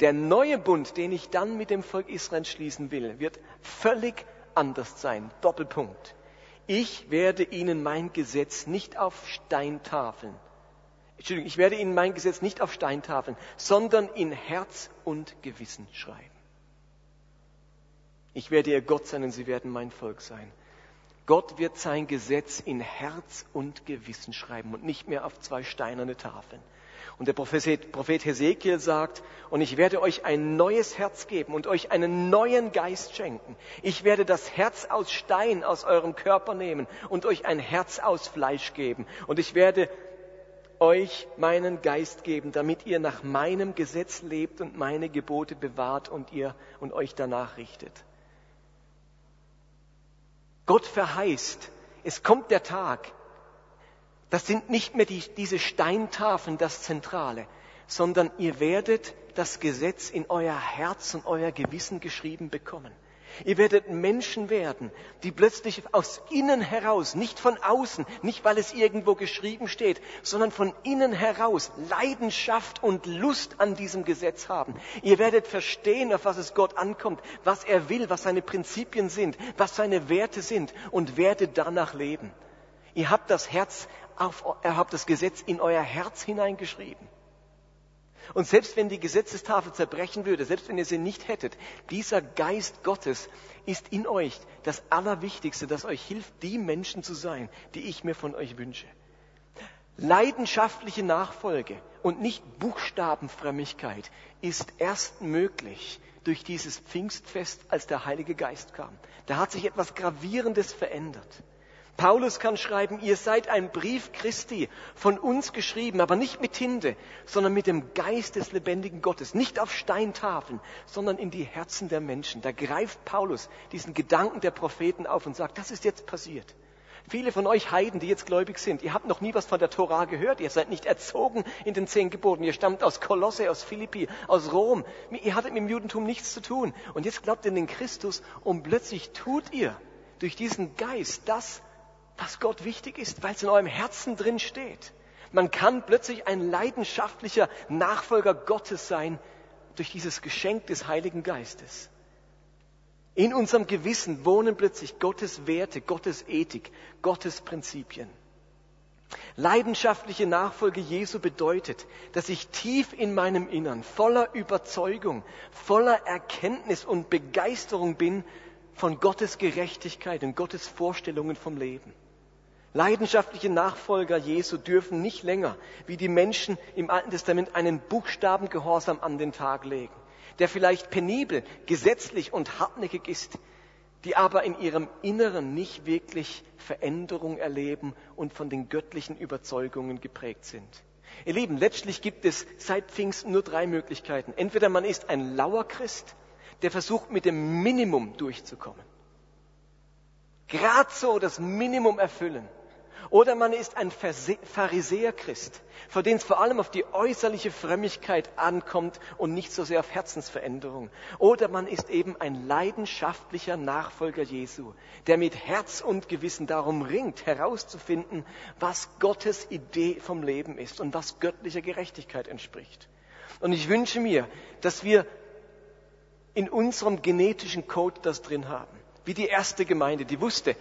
Der neue Bund, den ich dann mit dem Volk Israel schließen will, wird völlig anders sein. Doppelpunkt. Ich werde ihnen mein Gesetz nicht auf Steintafeln Entschuldigung, ich werde Ihnen mein Gesetz nicht auf Steintafeln, sondern in Herz und Gewissen schreiben. Ich werde Ihr Gott sein und Sie werden mein Volk sein. Gott wird sein Gesetz in Herz und Gewissen schreiben und nicht mehr auf zwei steinerne Tafeln. Und der Prophet, Hesekiel sagt, und ich werde euch ein neues Herz geben und euch einen neuen Geist schenken. Ich werde das Herz aus Stein aus eurem Körper nehmen und euch ein Herz aus Fleisch geben. Und ich werde euch meinen Geist geben, damit ihr nach meinem Gesetz lebt und meine Gebote bewahrt und ihr und euch danach richtet. Gott verheißt, es kommt der Tag, das sind nicht mehr die, diese Steintafeln das Zentrale, sondern ihr werdet das Gesetz in euer Herz und euer Gewissen geschrieben bekommen. Ihr werdet Menschen werden, die plötzlich aus innen heraus, nicht von außen, nicht weil es irgendwo geschrieben steht, sondern von innen heraus Leidenschaft und Lust an diesem Gesetz haben. Ihr werdet verstehen, auf was es Gott ankommt, was er will, was seine Prinzipien sind, was seine Werte sind und werdet danach leben. Ihr habt das Herz auf, ihr habt das Gesetz in euer Herz hineingeschrieben. Und selbst wenn die Gesetzestafel zerbrechen würde, selbst wenn ihr sie nicht hättet, dieser Geist Gottes ist in euch das Allerwichtigste, das euch hilft, die Menschen zu sein, die ich mir von euch wünsche. Leidenschaftliche Nachfolge und nicht Buchstabenfrömmigkeit ist erst möglich, durch dieses Pfingstfest, als der Heilige Geist kam. Da hat sich etwas Gravierendes verändert. Paulus kann schreiben, ihr seid ein Brief Christi, von uns geschrieben, aber nicht mit Tinte, sondern mit dem Geist des lebendigen Gottes, nicht auf Steintafeln, sondern in die Herzen der Menschen. Da greift Paulus diesen Gedanken der Propheten auf und sagt, das ist jetzt passiert. Viele von euch Heiden, die jetzt gläubig sind, ihr habt noch nie was von der Tora gehört, ihr seid nicht erzogen in den zehn Geboten, ihr stammt aus Kolosse, aus Philippi, aus Rom, ihr hattet mit dem Judentum nichts zu tun. Und jetzt glaubt ihr in den Christus und plötzlich tut ihr durch diesen Geist das, was Gott wichtig ist, weil es in eurem Herzen drin steht. Man kann plötzlich ein leidenschaftlicher Nachfolger Gottes sein durch dieses Geschenk des Heiligen Geistes. In unserem Gewissen wohnen plötzlich Gottes Werte, Gottes Ethik, Gottes Prinzipien. Leidenschaftliche Nachfolge Jesu bedeutet, dass ich tief in meinem Innern voller Überzeugung, voller Erkenntnis und Begeisterung bin von Gottes Gerechtigkeit und Gottes Vorstellungen vom Leben. Leidenschaftliche Nachfolger Jesu dürfen nicht länger wie die Menschen im Alten Testament einen Buchstabengehorsam an den Tag legen, der vielleicht penibel, gesetzlich und hartnäckig ist, die aber in ihrem Inneren nicht wirklich Veränderung erleben und von den göttlichen Überzeugungen geprägt sind. Ihr Lieben, letztlich gibt es seit Pfingsten nur drei Möglichkeiten. Entweder man ist ein lauer Christ, der versucht mit dem Minimum durchzukommen. Gerade so das Minimum erfüllen. Oder man ist ein Pharisäerchrist, für den es vor allem auf die äußerliche Frömmigkeit ankommt und nicht so sehr auf Herzensveränderung. Oder man ist eben ein leidenschaftlicher Nachfolger Jesu, der mit Herz und Gewissen darum ringt, herauszufinden, was Gottes Idee vom Leben ist und was göttlicher Gerechtigkeit entspricht. Und ich wünsche mir, dass wir in unserem genetischen Code das drin haben. Wie die erste Gemeinde, die wusste,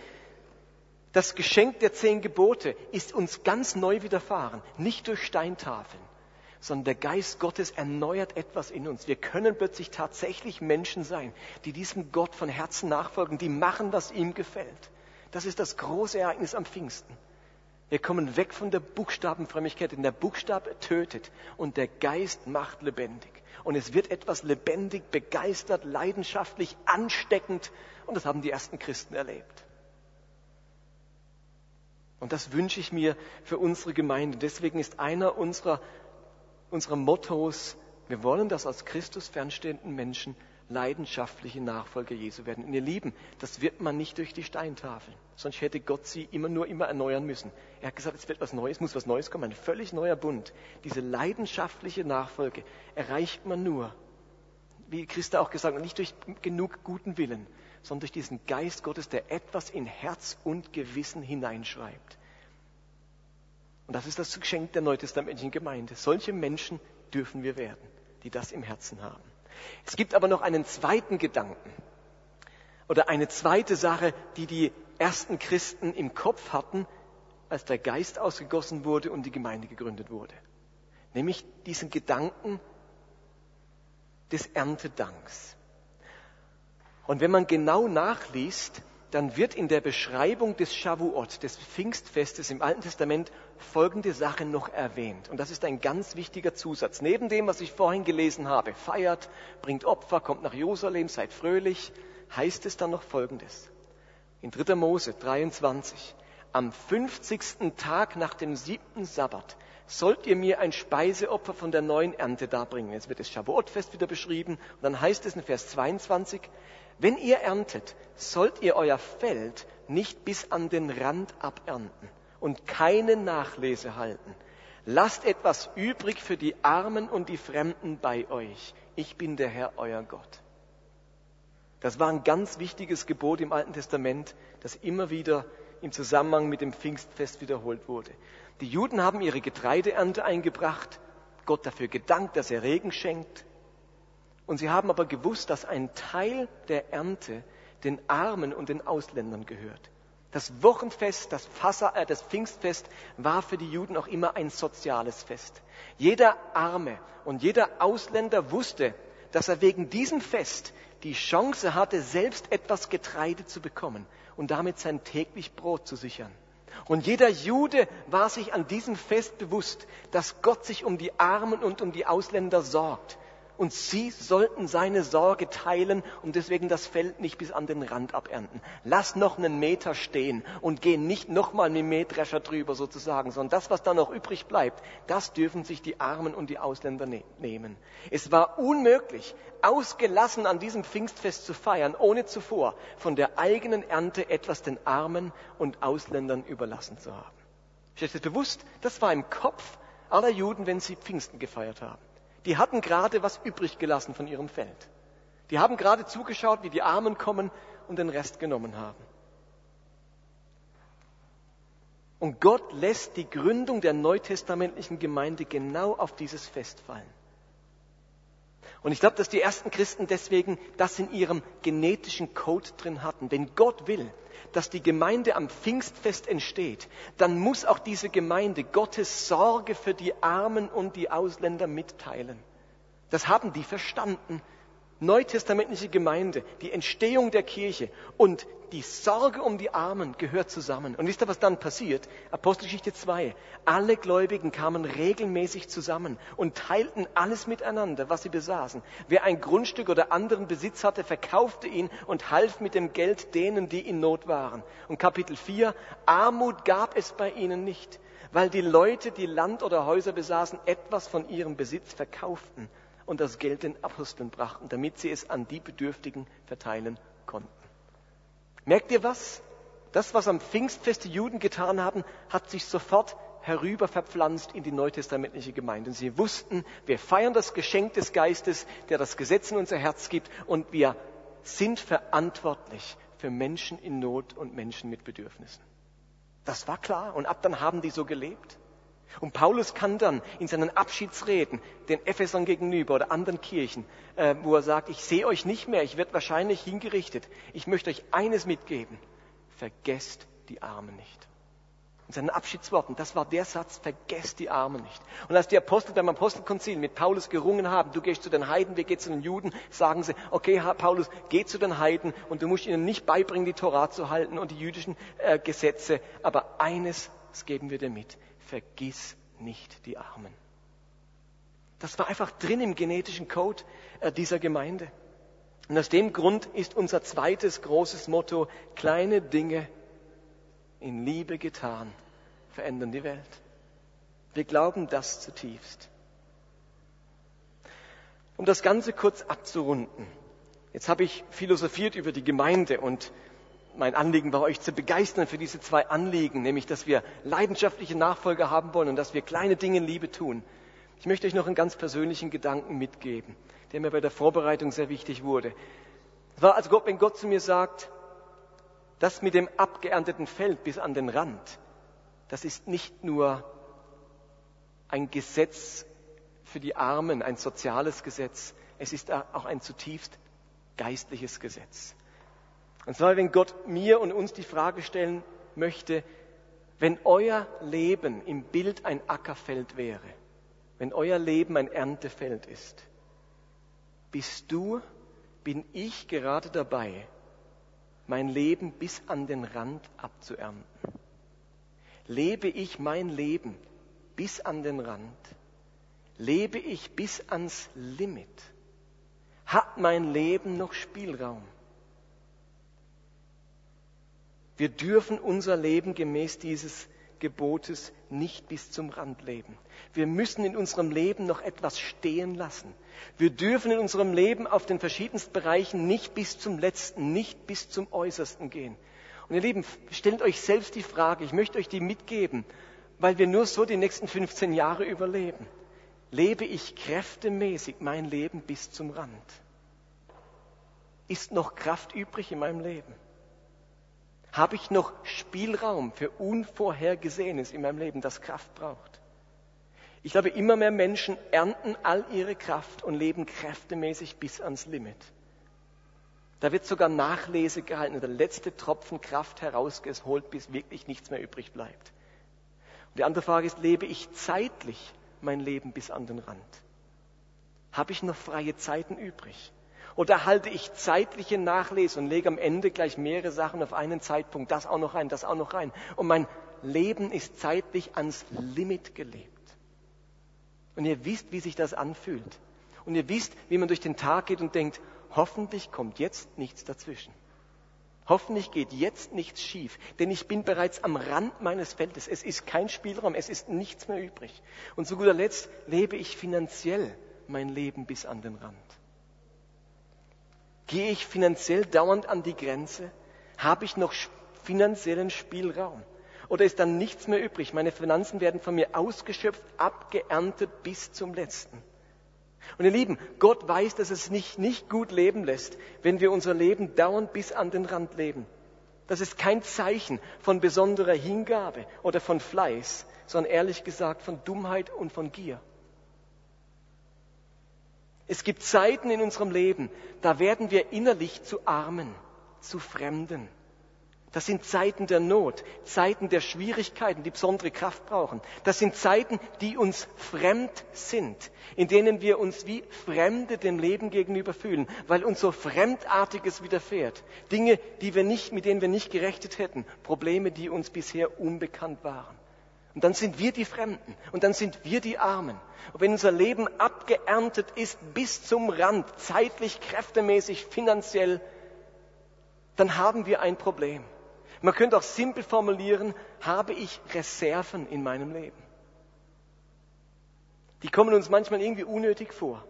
das Geschenk der zehn Gebote ist uns ganz neu widerfahren, nicht durch Steintafeln, sondern der Geist Gottes erneuert etwas in uns. Wir können plötzlich tatsächlich Menschen sein, die diesem Gott von Herzen nachfolgen, die machen, was ihm gefällt. Das ist das große Ereignis am Pfingsten. Wir kommen weg von der Buchstabenfrömmigkeit, denn der Buchstabe tötet und der Geist macht lebendig. Und es wird etwas lebendig, begeistert, leidenschaftlich, ansteckend. Und das haben die ersten Christen erlebt. Und das wünsche ich mir für unsere Gemeinde. Deswegen ist einer unserer, unserer Mottos, wir wollen, dass aus Christus fernstehenden Menschen leidenschaftliche Nachfolger Jesu werden. Und ihr Lieben, das wird man nicht durch die Steintafel. Sonst hätte Gott sie immer nur immer erneuern müssen. Er hat gesagt, es wird was Neues, muss was Neues kommen, ein völlig neuer Bund. Diese leidenschaftliche Nachfolge erreicht man nur, wie Christa auch gesagt hat, nicht durch genug guten Willen, sondern durch diesen Geist Gottes, der etwas in Herz und Gewissen hineinschreibt. Und das ist das Geschenk der neutestamentlichen Gemeinde. Solche Menschen dürfen wir werden, die das im Herzen haben. Es gibt aber noch einen zweiten Gedanken oder eine zweite Sache, die die ersten Christen im Kopf hatten, als der Geist ausgegossen wurde und die Gemeinde gegründet wurde. Nämlich diesen Gedanken des Erntedanks. Und wenn man genau nachliest, dann wird in der Beschreibung des Shavuot, des Pfingstfestes im Alten Testament, folgende Sache noch erwähnt. Und das ist ein ganz wichtiger Zusatz. Neben dem, was ich vorhin gelesen habe, feiert, bringt Opfer, kommt nach Jerusalem, seid fröhlich, heißt es dann noch Folgendes. In 3. Mose 23. Am 50. Tag nach dem siebten Sabbat sollt ihr mir ein Speiseopfer von der neuen Ernte darbringen. Jetzt wird das Shavuotfest wieder beschrieben. Und dann heißt es in Vers 22, wenn ihr erntet, sollt ihr euer Feld nicht bis an den Rand abernten und keine Nachlese halten. Lasst etwas übrig für die Armen und die Fremden bei euch. Ich bin der Herr, euer Gott. Das war ein ganz wichtiges Gebot im Alten Testament, das immer wieder im Zusammenhang mit dem Pfingstfest wiederholt wurde. Die Juden haben ihre Getreideernte eingebracht, Gott dafür gedankt, dass er Regen schenkt. Und sie haben aber gewusst, dass ein Teil der Ernte den Armen und den Ausländern gehört. Das Wochenfest, das, Fassa, äh, das Pfingstfest war für die Juden auch immer ein soziales Fest. Jeder Arme und jeder Ausländer wusste, dass er wegen diesem Fest die Chance hatte, selbst etwas Getreide zu bekommen und damit sein täglich Brot zu sichern. Und jeder Jude war sich an diesem Fest bewusst, dass Gott sich um die Armen und um die Ausländer sorgt Und sie sollten seine Sorge teilen und deswegen das Feld nicht bis an den Rand abernten. Lass noch einen Meter stehen und geh nicht nochmal dem Mähdrescher drüber sozusagen, sondern das, was da noch übrig bleibt, das dürfen sich die Armen und die Ausländer ne nehmen. Es war unmöglich, ausgelassen an diesem Pfingstfest zu feiern, ohne zuvor von der eigenen Ernte etwas den Armen und Ausländern überlassen zu haben. Ist euch das bewusst? Das war im Kopf aller Juden, wenn sie Pfingsten gefeiert haben. Die hatten gerade was übrig gelassen von ihrem Feld. Die haben gerade zugeschaut, wie die Armen kommen und den Rest genommen haben. Und Gott lässt die Gründung der neutestamentlichen Gemeinde genau auf dieses Fest fallen. Und ich glaube, dass die ersten Christen deswegen das in ihrem genetischen Code drin hatten. Wenn Gott will, dass die Gemeinde am Pfingstfest entsteht, dann muss auch diese Gemeinde Gottes Sorge für die Armen und die Ausländer mitteilen. Das haben die verstanden neutestamentliche Gemeinde, die Entstehung der Kirche und die Sorge um die Armen gehört zusammen. Und wisst ihr, was dann passiert? Apostelgeschichte 2. Alle Gläubigen kamen regelmäßig zusammen und teilten alles miteinander, was sie besaßen. Wer ein Grundstück oder anderen Besitz hatte, verkaufte ihn und half mit dem Geld denen, die in Not waren. Und Kapitel 4. Armut gab es bei ihnen nicht, weil die Leute, die Land oder Häuser besaßen, etwas von ihrem Besitz verkauften und das Geld den Aposteln brachten, damit sie es an die Bedürftigen verteilen konnten. Merkt ihr was? Das, was am Pfingstfest die Juden getan haben, hat sich sofort herüber verpflanzt in die neutestamentliche Gemeinde. Sie wussten, wir feiern das Geschenk des Geistes, der das Gesetz in unser Herz gibt und wir sind verantwortlich für Menschen in Not und Menschen mit Bedürfnissen. Das war klar und ab dann haben die so gelebt. Und Paulus kann dann in seinen Abschiedsreden den Ephesern gegenüber oder anderen Kirchen, äh, wo er sagt, ich sehe euch nicht mehr, ich werde wahrscheinlich hingerichtet. Ich möchte euch eines mitgeben. Vergesst die Armen nicht. In seinen Abschiedsworten, das war der Satz, vergesst die Armen nicht. Und als die Apostel beim Apostelkonzil mit Paulus gerungen haben, du gehst zu den Heiden, wir gehen zu den Juden, sagen sie, okay, Paulus, geh zu den Heiden und du musst ihnen nicht beibringen, die Torah zu halten und die jüdischen äh, Gesetze, aber eines, geben wir dir mit vergiss nicht die Armen. Das war einfach drin im genetischen Code äh, dieser Gemeinde. Und aus dem Grund ist unser zweites großes Motto, kleine Dinge in Liebe getan, verändern die Welt. Wir glauben das zutiefst. Um das Ganze kurz abzurunden. Jetzt habe ich philosophiert über die Gemeinde und mein Anliegen war, euch zu begeistern für diese zwei Anliegen, nämlich, dass wir leidenschaftliche Nachfolger haben wollen und dass wir kleine Dinge in Liebe tun. Ich möchte euch noch einen ganz persönlichen Gedanken mitgeben, der mir bei der Vorbereitung sehr wichtig wurde. Es war, als Gott, wenn Gott zu mir sagt, das mit dem abgeernteten Feld bis an den Rand, das ist nicht nur ein Gesetz für die Armen, ein soziales Gesetz, es ist auch ein zutiefst geistliches Gesetz. Und zwar, wenn Gott mir und uns die Frage stellen möchte, wenn euer Leben im Bild ein Ackerfeld wäre, wenn euer Leben ein Erntefeld ist, bist du, bin ich gerade dabei, mein Leben bis an den Rand abzuernten? Lebe ich mein Leben bis an den Rand? Lebe ich bis ans Limit? Hat mein Leben noch Spielraum? Wir dürfen unser Leben gemäß dieses Gebotes nicht bis zum Rand leben. Wir müssen in unserem Leben noch etwas stehen lassen. Wir dürfen in unserem Leben auf den verschiedensten Bereichen nicht bis zum letzten, nicht bis zum äußersten gehen. Und ihr Lieben, stellt euch selbst die Frage, ich möchte euch die mitgeben, weil wir nur so die nächsten 15 Jahre überleben. Lebe ich kräftemäßig mein Leben bis zum Rand? Ist noch Kraft übrig in meinem Leben? Habe ich noch Spielraum für Unvorhergesehenes in meinem Leben, das Kraft braucht? Ich glaube, immer mehr Menschen ernten all ihre Kraft und leben kräftemäßig bis ans Limit. Da wird sogar Nachlese gehalten, der letzte Tropfen Kraft herausgeholt, bis wirklich nichts mehr übrig bleibt. Und die andere Frage ist, lebe ich zeitlich mein Leben bis an den Rand? Habe ich noch freie Zeiten übrig? Oder halte ich zeitliche Nachlese und lege am Ende gleich mehrere Sachen auf einen Zeitpunkt, das auch noch rein, das auch noch rein. Und mein Leben ist zeitlich ans Limit gelebt. Und ihr wisst, wie sich das anfühlt. Und ihr wisst, wie man durch den Tag geht und denkt, hoffentlich kommt jetzt nichts dazwischen. Hoffentlich geht jetzt nichts schief, denn ich bin bereits am Rand meines Feldes. Es ist kein Spielraum, es ist nichts mehr übrig. Und zu guter Letzt lebe ich finanziell mein Leben bis an den Rand. Gehe ich finanziell dauernd an die Grenze? Habe ich noch finanziellen Spielraum? Oder ist dann nichts mehr übrig? Meine Finanzen werden von mir ausgeschöpft, abgeerntet bis zum letzten. Und ihr Lieben, Gott weiß, dass es nicht, nicht gut leben lässt, wenn wir unser Leben dauernd bis an den Rand leben. Das ist kein Zeichen von besonderer Hingabe oder von Fleiß, sondern ehrlich gesagt von Dummheit und von Gier. Es gibt Zeiten in unserem Leben, da werden wir innerlich zu Armen, zu Fremden. Das sind Zeiten der Not, Zeiten der Schwierigkeiten, die besondere Kraft brauchen. Das sind Zeiten, die uns fremd sind, in denen wir uns wie Fremde dem Leben gegenüber fühlen, weil uns so Fremdartiges widerfährt. Dinge, die wir nicht, mit denen wir nicht gerechnet hätten, Probleme, die uns bisher unbekannt waren. Und dann sind wir die Fremden und dann sind wir die Armen. Und wenn unser Leben abgeerntet ist bis zum Rand, zeitlich, kräftemäßig, finanziell, dann haben wir ein Problem. Man könnte auch simpel formulieren, habe ich Reserven in meinem Leben? Die kommen uns manchmal irgendwie unnötig vor.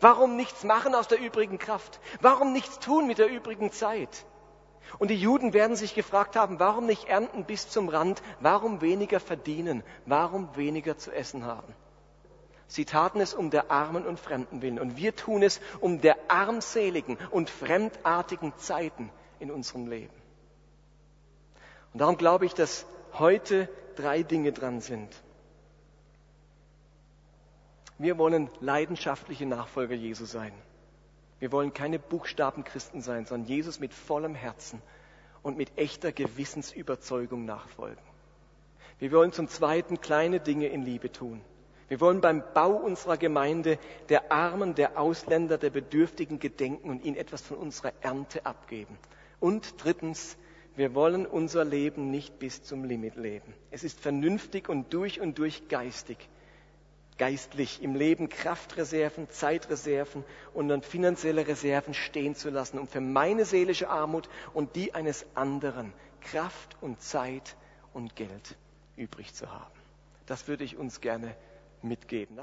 Warum nichts machen aus der übrigen Kraft? Warum nichts tun mit der übrigen Zeit? Und die Juden werden sich gefragt haben, warum nicht ernten bis zum Rand? Warum weniger verdienen? Warum weniger zu essen haben? Sie taten es um der Armen und Fremden willen. Und wir tun es um der armseligen und fremdartigen Zeiten in unserem Leben. Und darum glaube ich, dass heute drei Dinge dran sind. Wir wollen leidenschaftliche Nachfolger Jesu sein. Wir wollen keine Buchstabenchristen sein, sondern Jesus mit vollem Herzen und mit echter Gewissensüberzeugung nachfolgen. Wir wollen zum Zweiten kleine Dinge in Liebe tun. Wir wollen beim Bau unserer Gemeinde der Armen, der Ausländer, der Bedürftigen gedenken und ihnen etwas von unserer Ernte abgeben. Und drittens, wir wollen unser Leben nicht bis zum Limit leben. Es ist vernünftig und durch und durch geistig, geistlich im Leben Kraftreserven, Zeitreserven und dann finanzielle Reserven stehen zu lassen, um für meine seelische Armut und die eines anderen Kraft und Zeit und Geld übrig zu haben. Das würde ich uns gerne mitgeben.